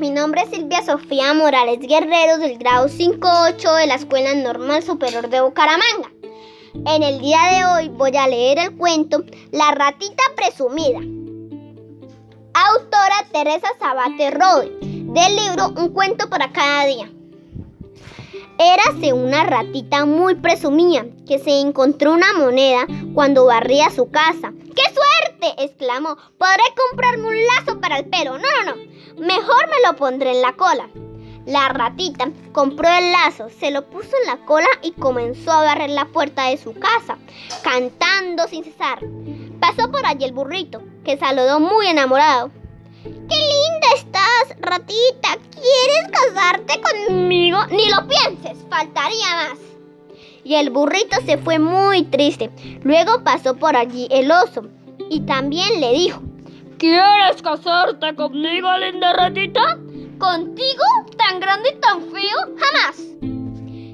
mi nombre es Silvia Sofía Morales Guerrero del grado 5-8 de la Escuela Normal Superior de Bucaramanga. En el día de hoy voy a leer el cuento La ratita presumida. Autora Teresa Sabate Roy, del libro Un cuento para cada día. Érase una ratita muy presumida que se encontró una moneda cuando barría su casa. ¡Qué suerte! Exclamó. Podré comprarme un lazo para el pelo. No, no, no. Mejor me lo pondré en la cola. La ratita compró el lazo, se lo puso en la cola y comenzó a barrer la puerta de su casa, cantando sin cesar. Pasó por allí el burrito, que saludó muy enamorado. ¡Qué linda estás, ratita! ¿Quieres casarte conmigo? Ni lo pienses, faltaría más. Y el burrito se fue muy triste. Luego pasó por allí el oso y también le dijo, ¿Quieres casarte conmigo, linda ratita? ¿Contigo? ¿Tan grande y tan feo? Jamás.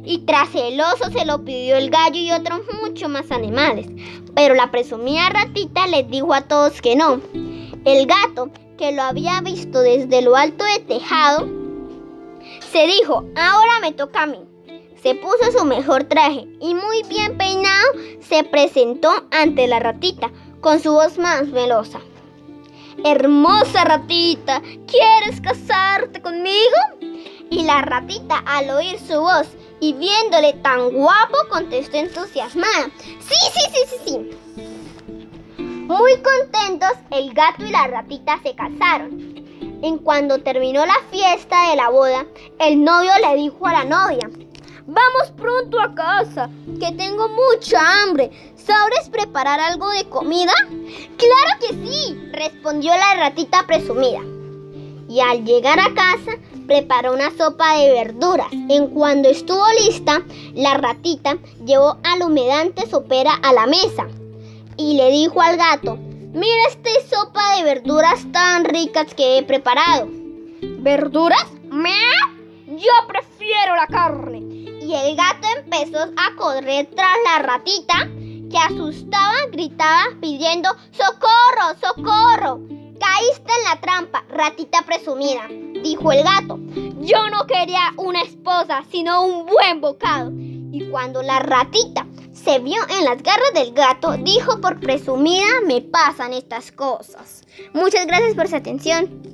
Y tras el oso se lo pidió el gallo y otros muchos más animales. Pero la presumida ratita les dijo a todos que no. El gato, que lo había visto desde lo alto del tejado, se dijo, ahora me toca a mí. Se puso su mejor traje y muy bien peinado se presentó ante la ratita con su voz más velosa. Hermosa ratita, ¿quieres casarte conmigo? Y la ratita al oír su voz y viéndole tan guapo contestó entusiasmada. Sí, sí, sí, sí, sí. Muy contentos, el gato y la ratita se casaron. En cuando terminó la fiesta de la boda, el novio le dijo a la novia, Vamos pronto a casa, que tengo mucha hambre. ¿Sabes preparar algo de comida? Claro que sí, respondió la ratita presumida. Y al llegar a casa, preparó una sopa de verduras. En cuando estuvo lista, la ratita llevó al humedante sopera a la mesa y le dijo al gato, mira esta sopa de verduras tan ricas que he preparado. ¿Verduras? ¡Mea! Yo prefiero la carne. Y el gato empezó a correr tras la ratita, que asustada gritaba pidiendo ¡Socorro! ¡Socorro! Caíste en la trampa, ratita presumida, dijo el gato. Yo no quería una esposa, sino un buen bocado. Y cuando la ratita se vio en las garras del gato, dijo por presumida me pasan estas cosas. Muchas gracias por su atención.